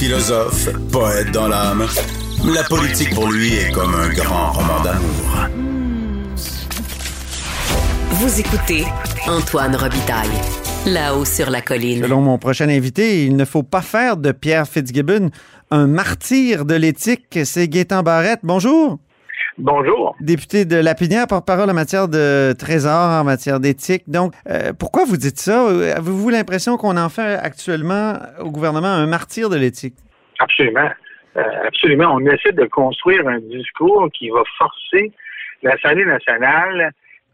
Philosophe, poète dans l'âme, la politique pour lui est comme un grand roman d'amour. Vous écoutez Antoine Robitaille, là-haut sur la colline. Selon mon prochain invité, il ne faut pas faire de Pierre Fitzgibbon un martyr de l'éthique. C'est Gaétan Barrette. Bonjour. Bonjour. Député de Lapinière, porte-parole en matière de trésor, en matière d'éthique. Donc, euh, pourquoi vous dites ça? Avez-vous l'impression qu'on en fait actuellement au gouvernement un martyr de l'éthique? Absolument. Euh, absolument. On essaie de construire un discours qui va forcer l'Assemblée nationale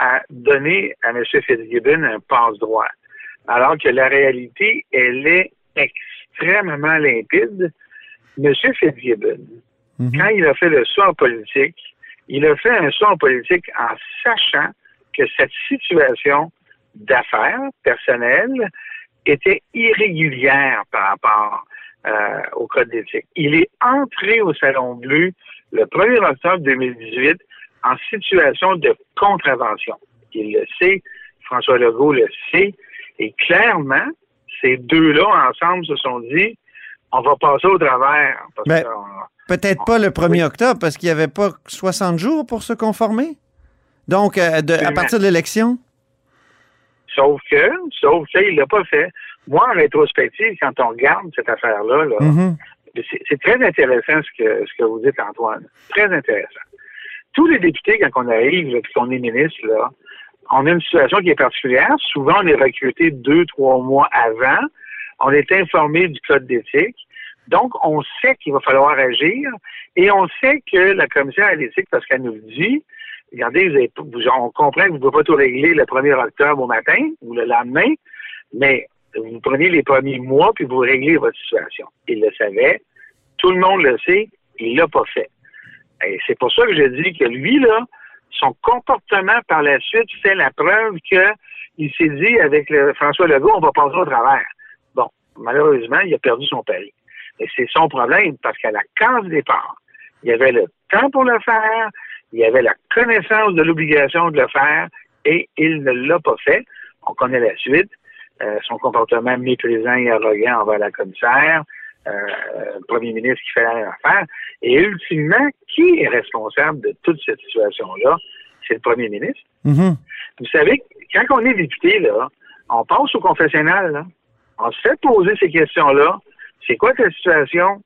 à donner à M. Fitzgibbon un passe-droit. Alors que la réalité, elle est extrêmement limpide. M. Fitzgibbon, mhm. quand il a fait le saut en politique, il a fait un en politique en sachant que cette situation d'affaires personnelles était irrégulière par rapport euh, au code d'éthique. Il est entré au Salon Bleu le 1er octobre 2018 en situation de contravention. Il le sait, François Legault le sait, et clairement, ces deux-là ensemble se sont dit, on va passer au travers. Mais peut-être pas le 1er octobre, parce qu'il n'y avait pas 60 jours pour se conformer? Donc, euh, à partir de l'élection? Sauf que, sauf qu'il ne l'a pas fait. Moi, en rétrospective, quand on regarde cette affaire-là, mm-hmm. c'est très intéressant ce que, ce que vous dites, Antoine. Très intéressant tous les députés, quand on arrive, et qu'on est ministre, là, on a une situation qui est particulière. Souvent, on est recruté deux, trois mois avant. On est informé du code d'éthique. Donc, on sait qu'il va falloir agir et on sait que la commissaire à l'éthique, parce qu'elle nous dit, regardez, on comprend que vous ne pouvez pas tout régler le 1er octobre au matin ou le lendemain, mais vous prenez les premiers mois puis vous réglez votre situation. Il le savait, tout le monde le sait, il l'a pas fait. Et c'est pour ça que je dis que lui, là, son comportement par la suite fait la preuve qu'il s'est dit avec François Legault, on va passer au travers. Bon, malheureusement, il a perdu son pari. Et c'est son problème parce qu'à la case départ, il y avait le temps pour le faire, il y avait la connaissance de l'obligation de le faire et il ne l'a pas fait. On connaît la suite. Euh, son comportement méprisant et arrogant envers la commissaire, euh, premier ministre qui fait la même affaire. Et ultimement, qui est responsable de toute cette situation-là? C'est le premier ministre. Mm-hmm. Vous savez, quand on est député, là, on passe au confessionnal. On se fait poser ces questions-là. C'est quoi ta situation?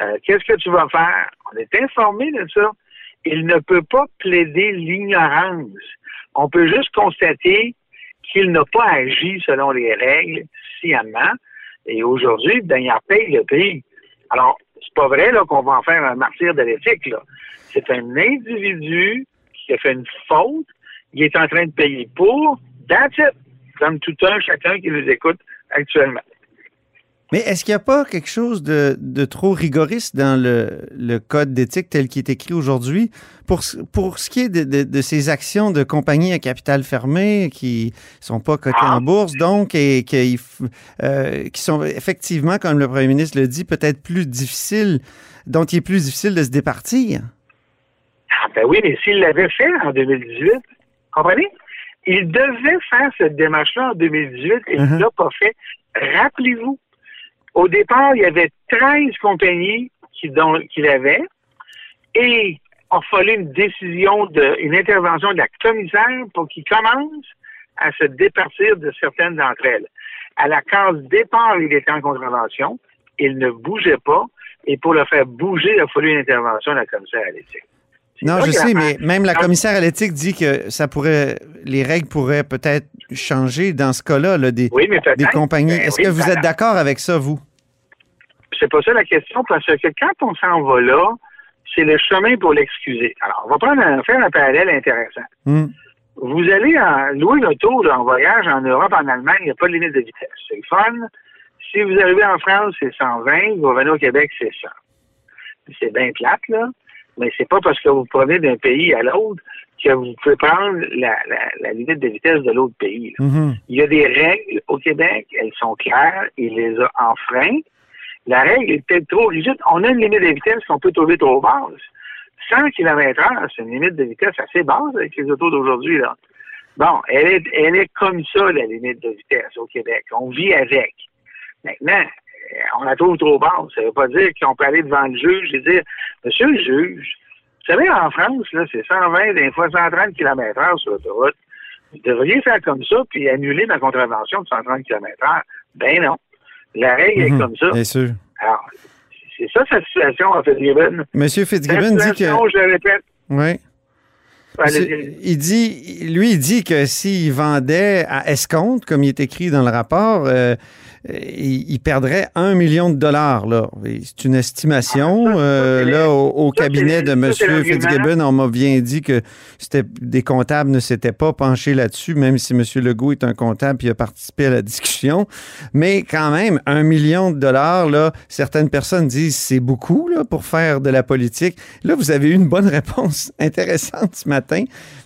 Euh, qu'est-ce que tu vas faire? On est informé de ça. Il ne peut pas plaider l'ignorance. On peut juste constater qu'il n'a pas agi selon les règles sciemment et aujourd'hui, ben, il paye le prix. Alors, c'est pas vrai qu'on va en faire un martyr de l'éthique. C'est un individu qui a fait une faute, il est en train de payer pour, that's it, comme tout un chacun qui nous écoute actuellement. Mais est-ce qu'il n'y a pas quelque chose de, trop rigoriste dans le, code d'éthique tel qu'il est écrit aujourd'hui pour, pour ce qui est de, ces actions de compagnies à capital fermé qui ne sont pas cotées en bourse, donc, et qui, euh, qui sont effectivement, comme le premier ministre le dit, peut-être plus difficiles, dont il est plus difficile de se départir? Ah ben oui, mais s'il l'avait fait en 2018, comprenez? Il devait faire cette démarche-là en 2018 et il ne uh-huh. l'a pas fait. Rappelez-vous, au départ, il y avait 13 compagnies qu'il avait et il a fallu une décision, de, une intervention de la commissaire pour qu'il commence à se départir de certaines d'entre elles. À la case départ, il était en contravention, il ne bougeait pas, et pour le faire bouger, il a fallu une intervention de la commissaire à l'éthique. Non, je sais, mais même la commissaire à l'éthique dit que ça pourrait, les règles pourraient peut-être changer dans ce cas-là, des, des compagnies. Ben Est-ce que vous êtes d'accord avec ça, vous? C'est pas ça la question, parce que quand on s'en va là, c'est le chemin pour l'excuser. Alors, on va prendre un, faire un parallèle intéressant. Hmm. Vous allez en, louer l'auto en voyage en Europe, en Allemagne, il n'y a pas de limite de vitesse. C'est fun, Si vous arrivez en France, c'est 120. Vous revenez au Québec, c'est 100. C'est bien plate, là. Mais c'est pas parce que vous prenez d'un pays à l'autre que vous pouvez prendre la, la, la limite de vitesse de l'autre pays. Mhm. Il y a des règles au Québec, elles sont claires, il les a enfreintes. La règle est peut-être trop rigide. On a une limite de vitesse qu'on peut trouver trop basse. 100 km heure, c'est une limite de vitesse assez basse avec les autos d'aujourd'hui, là. Bon, elle est, elle est comme ça, la limite de vitesse au Québec. On vit avec. Maintenant, on la trouve trop basse. Ça veut pas dire qu'on peut aller devant le juge et dire, Monsieur le juge, vous savez, en France, là, c'est 120, des fois 130 km heure sur l'autoroute. Vous devriez faire comme ça, puis annuler ma contravention de 130 km heure. Ben non. La règle Mhm. est comme ça. Bien sûr. Alors, c'est ça sa situation à Fitzgibbon. Monsieur Fitzgibbon dit que. je le répète, Oui. Il dit, lui, il dit que s'il vendait à escompte, comme il est écrit dans le rapport, euh, il, il perdrait un million de dollars. Là. C'est une estimation. Ah, ça, euh, là, au, au ça, cabinet de M. Fitzgibbon, on m'a bien dit que c'était des comptables ne s'étaient pas penchés là-dessus, même si M. Legault est un comptable et a participé à la discussion. Mais quand même, un million de dollars, là, certaines personnes disent c'est beaucoup là, pour faire de la politique. Là, vous avez eu une bonne réponse intéressante ce matin.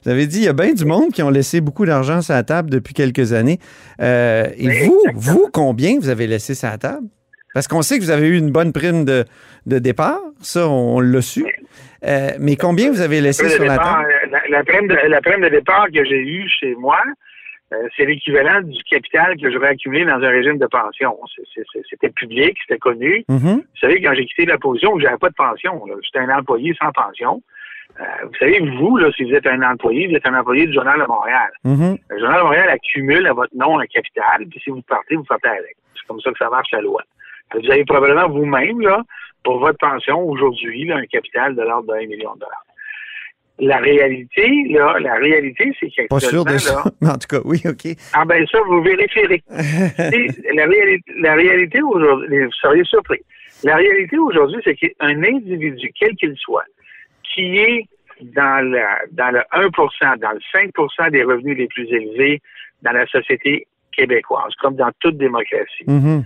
Vous avez dit il y a bien du monde qui ont laissé beaucoup d'argent sur la table depuis quelques années. Euh, et Oui, vous, exactement. vous, combien vous avez laissé sur la table? Parce qu'on sait que vous avez eu une bonne prime de, de départ, ça, on, l'a su. Euh, mais combien vous avez laissé sur la table? La, la prime de, la prime de départ que j'ai eue chez moi, euh, c'est l'équivalent du capital que j'aurais accumulé dans un régime de pension. C'était public, c'était connu. Mhm. Vous savez, quand j'ai quitté la position, j'avais pas de pension. J'étais un employé sans pension. Euh, vous savez, vous, là, si vous êtes un employé, vous êtes un employé du Journal de Montréal. Mhm. Le Journal de Montréal accumule à votre nom un capital, puis si vous partez, vous partez avec. C'est comme ça que ça marche la loi. Que Vous avez probablement vous-même, là, pour votre pension aujourd'hui, un capital de l'ordre d'un million de dollars. La réalité, là, la réalité, c'est Pas sûr de ça. là, Mais en tout cas, oui, OK. ah ben ça, vous vérifierez. La, réalité, la réalité aujourd'hui, vous seriez surpris. La réalité aujourd'hui, c'est qu'un individu, quel qu'il soit, qui est dans, la, dans le 1 dans le 5 des revenus les plus élevés dans la société québécoise, comme dans toute démocratie, Mhm.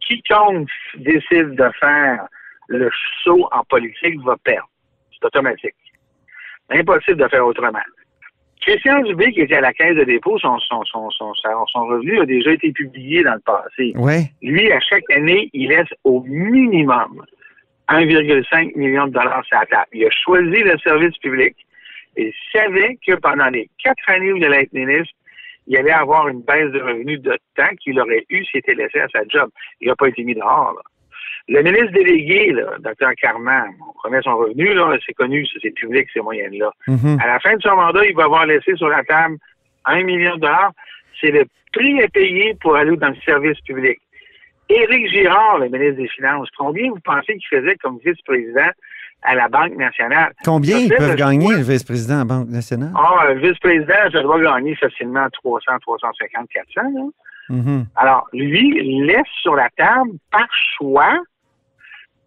quiconque décide de faire le saut en politique va perdre. C'est automatique. Impossible de faire autrement. Christian Dubé, qui était à la caisse de dépôt, son, son, son, son, son- son revenu a déjà été publié dans le passé. Ouais. Lui, à chaque année, il laisse au minimum 1,5 million de dollars sur la table. Il a choisi le service public il savait que pendant les quatre années où il allait être ministre, il allait avoir une baisse de revenus de temps qu'il aurait eu s'il était laissé à sa job. Il n'a pas été mis dehors. là. Le ministre délégué, là, Dr. Carman, on connaît son revenu, là, c'est connu, c'est public, ces moyennes-là. Mhm. À la fin de son mandat, il va avoir laissé sur la table un million de dollars. C'est le prix à payer pour aller dans le service public. Éric Girard, le ministre des Finances, combien vous pensez qu'il faisait comme vice-président à la Banque nationale? Combien ils peuvent gagner, le vice-président de la Banque nationale? Ah, le vice-président, ça doit gagner facilement 300, 350, 400. Là. Mhm. Alors, lui laisse sur la table, par choix,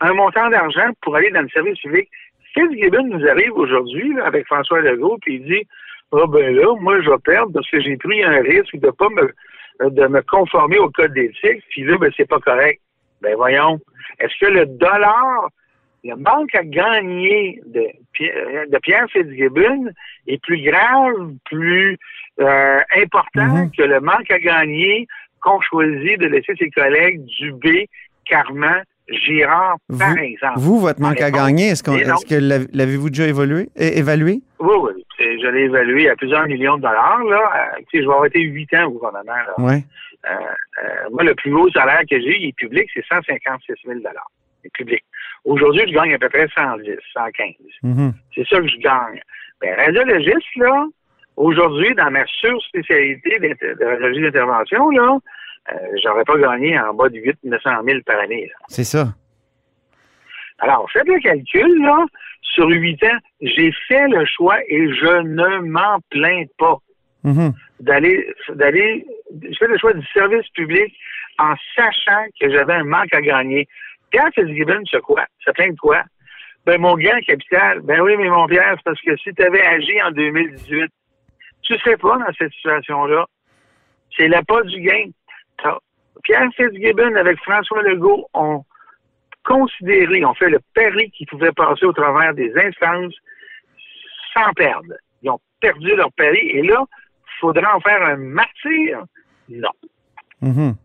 un montant d'argent pour aller dans le service public. Fitzgibbon nous arrive aujourd'hui avec François Legault, puis il dit Ah ben là, moi je vais perdre parce que j'ai pris un risque de pas me de me conformer au code d'éthique, puis là, ben c'est pas correct. Ben voyons. Est-ce que le dollar, le manque à gagner de, Pierre- de Pierre Fitzgibbon est plus grave, plus euh, important Mhm. que le manque à gagner qu'on choisit de laisser ses collègues Dubé, Carman, Girard, par Vous- exemple. Vous, votre manque à gagner, est-ce qu'on- que l'av- l'avez-vous déjà évolué, évalué? Oui, oui. Je l'ai évalué à plusieurs millions de dollars. Là. Euh, tu sais, je vais avoir été huit ans au gouvernement. Là. Oui. Euh, euh, moi, le plus haut salaire que j'ai, il est public, c'est 156 000 Il est public. Aujourd'hui, je gagne à peu près 110, 115. Mhm. C'est ça que je gagne. Ben, radiologiste, là, aujourd'hui, dans ma surspécialité de radiologie d'intervention, là, euh, j'aurais pas gagné en bas de 8 900 000 par année. C'est ça. Alors, faites le calcul, là. Sur huit ans, j'ai fait le choix et je ne m'en plains pas Mhm. d'aller, d'aller, je fais le choix du service public en sachant que j'avais un manque à gagner. Pierre Fitzgibbon, c'est quoi? Ça plaint de quoi? Ben, mon gain capital. Ben oui, mais mon Pierre, c'est parce que si tu avais agi en 2018, tu serais pas dans cette situation-là. C'est la pas du gain. Pierre Fitzgibbon avec François Legault ont considéré, ont fait le pari qu'ils pouvaient passer au travers des instances sans perdre. Ils ont perdu leur pari et là, faudra en faire un martyr? Non. Mhm.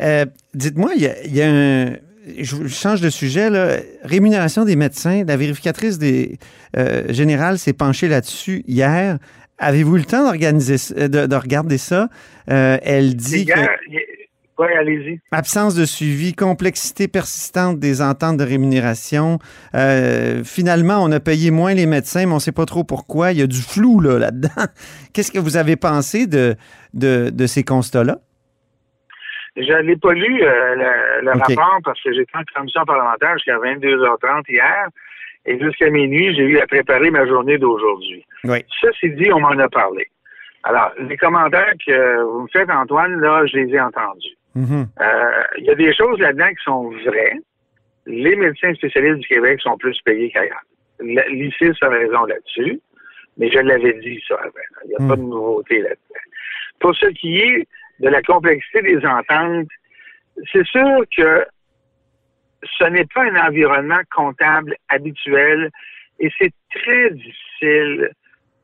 Euh, dites-moi, il y a, un. Je change de sujet, là. Rémunération des médecins. La vérificatrice des euh, générale s'est penchée là-dessus hier. Avez-vous le temps d'organiser, de, de regarder ça? Euh, elle dit que... Oui, allez-y. Absence de suivi, complexité persistante des ententes de rémunération. Euh, finalement, on a payé moins les médecins, mais on ne sait pas trop pourquoi. Il y a du flou là, là-dedans. Qu'est-ce que vous avez pensé de, de, de ces constats-là? Je n'ai pas lu euh, le, rapport parce que j'étais en commission parlementaire jusqu'à 22h30 hier. Et jusqu'à minuit, j'ai eu à préparer ma journée d'aujourd'hui. Oui. Ça, c'est dit, on m'en a parlé. Alors, les commentaires que vous me faites, Antoine, là, je les ai entendus. Mm-hmm. Euh, il y a des choses là-dedans qui sont vraies. Les médecins spécialistes du Québec sont plus payés qu'ailleurs. L'ICIS a raison là-dessus, mais je l'avais dit ça avant. Il n'y a pas de mm. nouveauté là-dedans. Pour ce qui est de la complexité des ententes, c'est sûr que ce n'est pas un environnement comptable habituel et c'est très difficile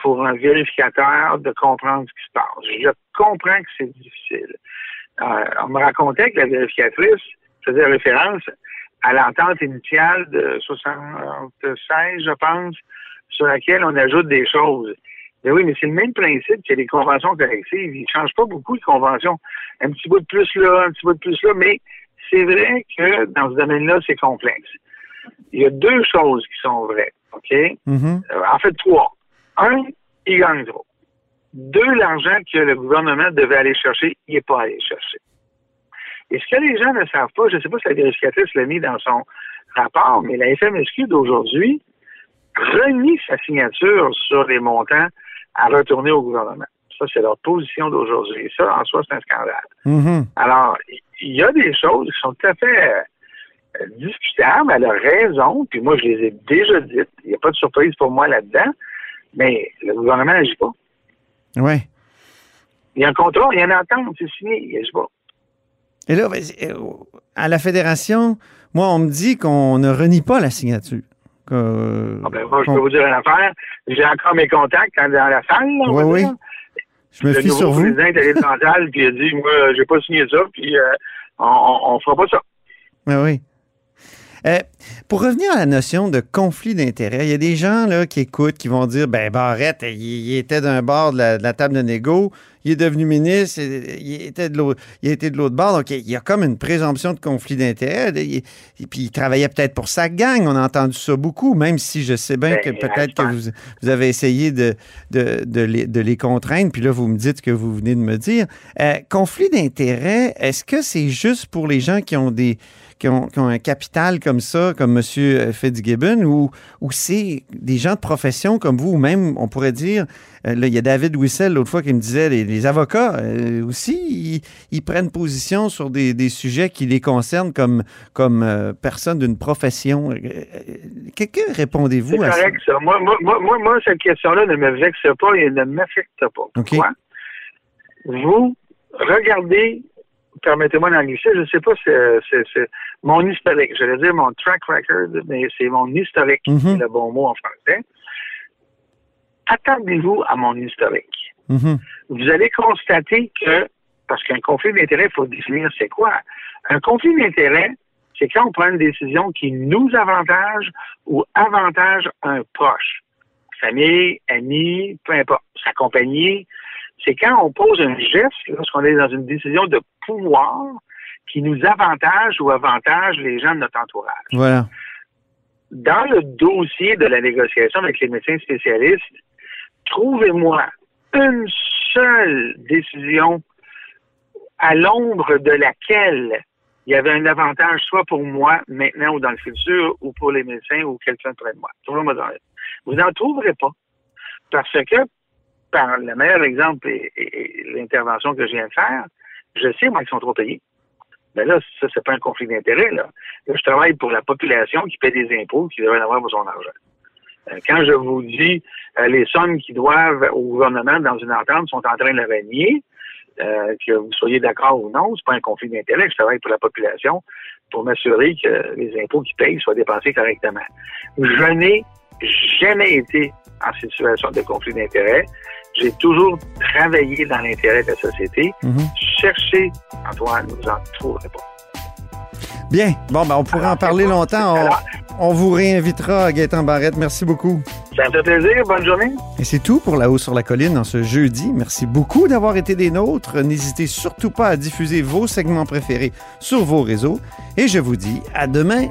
pour un vérificateur de comprendre ce qui se passe. Je comprends que c'est difficile. Euh, on me racontait que la vérificatrice faisait référence à l'entente initiale de 76, je pense, sur laquelle on ajoute des choses. Mais oui, mais c'est le même principe que les conventions collectives. Ils ne changent pas beaucoup de conventions. Un petit bout de plus là, un petit bout de plus là, mais c'est vrai que dans ce domaine-là, c'est complexe. Il y a deux choses qui sont vraies, OK? Mm-hmm. Euh, en fait, trois. Un, il gagne trop. Deux, l'argent que le gouvernement devait aller chercher, il n'est pas allé chercher. Et ce que les gens ne savent pas, je ne sais pas si la vérificatrice l'a mis dans son rapport, mais la FMSQ d'aujourd'hui renie sa signature sur les montants à retourner au gouvernement. Ça, c'est leur position d'aujourd'hui. Ça, en soi, c'est un scandale. Mm-hmm. Alors, il y a des choses qui sont tout à fait euh, discutables. Elle a raison, puis moi, je les ai déjà dites. Il n'y a pas de surprise pour moi là-dedans, mais le gouvernement n'agit pas. Oui. Il y a un contrat, il y a une entente, c'est signé, il n'agit pas. Et là, euh, à la fédération, moi, on me dit qu'on ne renie pas la signature. ah ben, moi, je peux vous dire une affaire. J'ai encore mes contacts dans la salle. oui, oui. Je me fie sur vous. Le président puis il a dit, moi, j'ai pas signé ça, puis euh, on, ne fera pas ça. Oui, oui. Euh, pour revenir à la notion de conflit d'intérêts, il y a des gens là, qui écoutent, qui vont dire ben Barrette, il, était d'un bord de la, table de négo, il est devenu ministre, il était de l'autre, il a été de l'autre bord, donc il y a comme une présomption de conflit d'intérêts. Et, puis il travaillait peut-être pour sa gang, on a entendu ça beaucoup, même si je sais bien ben, que peut-être que vous, avez essayé de, de, les, de, les, contraindre, puis là vous me dites ce que vous venez de me dire. Euh, conflit d'intérêts, est-ce que c'est juste pour les gens qui ont des qui ont, un capital comme ça, comme M. Fitzgibbon, ou, ou c'est des gens de profession comme vous, ou même, on pourrait dire, là, il y a David Wissel l'autre fois qui me disait, les, avocats euh, aussi, ils, prennent position sur des, sujets qui les concernent comme, comme euh, personne d'une profession. Que, répondez-vous à ça? correct, ça. Moi, moi, moi, moi, cette question-là ne me vexe pas et ne m'affecte pas. Pourquoi? Vous regardez permettez-moi d'anglicer, je ne sais pas, c'est mon historique. J'allais dire mon track record, mais c'est mon historique, mm-hmm. c'est le bon mot en français. Attendez-vous à mon historique. Mm-hmm. Vous allez constater que, parce qu'un conflit d'intérêt, il faut définir c'est quoi. Un conflit d'intérêt, c'est quand on prend une décision qui nous avantage ou avantage un proche. Famille, ami, peu importe. Sa compagnie, c'est quand on pose un geste, lorsqu'on est dans une décision de pouvoir qui nous avantage ou avantage les gens de notre entourage. Voilà. Dans le dossier de la négociation avec les médecins spécialistes, trouvez-moi une seule décision à l'ombre de laquelle il y avait un avantage soit pour moi maintenant ou dans le futur ou pour les médecins ou quelqu'un près de moi. Vous n'en trouverez pas. Parce que par le meilleur exemple et, l'intervention que je viens de faire, je sais, moi, qu'ils sont trop payés. Mais là, ça, c'est pas un conflit d'intérêt, là. je travaille pour la population qui paie des impôts, qui devrait avoir pour son argent. Euh, quand je vous dis euh, les sommes qui doivent au gouvernement dans une entente sont en train de la renier, euh, que vous soyez d'accord ou non, c'est pas un conflit d'intérêt. Je travaille pour la population pour m'assurer que les impôts qu'ils payent soient dépensés correctement. Je n'ai jamais été en situation de conflit d'intérêt. J'ai toujours travaillé dans l'intérêt de la société. Mhm. Cherchez, Antoine, vous en trouverez pas. Bien. Bon, ben, on pourrait en parler longtemps. On, Alors, on vous réinvitera, Gaëtan Barrette. Merci beaucoup. ça me fait plaisir. Bonne journée. Et c'est tout pour La Haut sur la Colline en ce jeudi. Merci beaucoup d'avoir été des nôtres. N'hésitez surtout pas à diffuser vos segments préférés sur vos réseaux. Et je vous dis à demain.